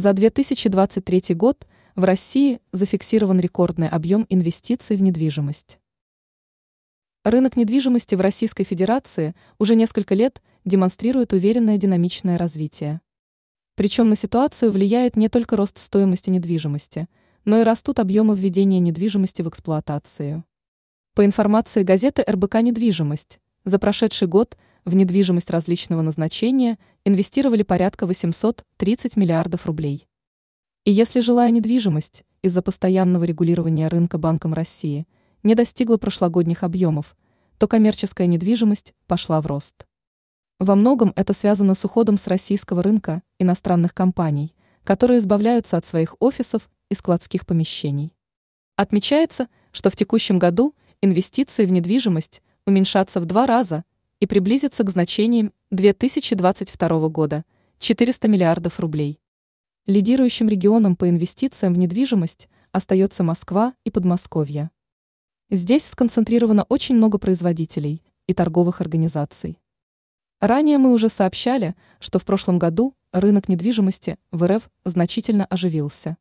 За 2023 год в России зафиксирован рекордный объем инвестиций в недвижимость. Рынок недвижимости в Российской Федерации уже несколько лет демонстрирует уверенное динамичное развитие. Причем на ситуацию влияет не только рост стоимости недвижимости, но и растут объемы введения недвижимости в эксплуатацию. По информации газеты РБК «Недвижимость», за прошедший год в недвижимость различного назначения инвестировали порядка 830 миллиардов рублей. И если жилая недвижимость из-за постоянного регулирования рынка Банком России не достигла прошлогодних объемов, то коммерческая недвижимость пошла в рост. Во многом это связано с уходом с российского рынка иностранных компаний, которые избавляются от своих офисов и складских помещений. Отмечается, что в текущем году инвестиции в недвижимость уменьшатся в два раза и приблизятся к значениям 2022 года – 400 миллиардов рублей. Лидирующим регионом по инвестициям в недвижимость остается Москва и Подмосковье. Здесь сконцентрировано очень много производителей и торговых организаций. Ранее мы уже сообщали, что в прошлом году рынок недвижимости в РФ значительно оживился.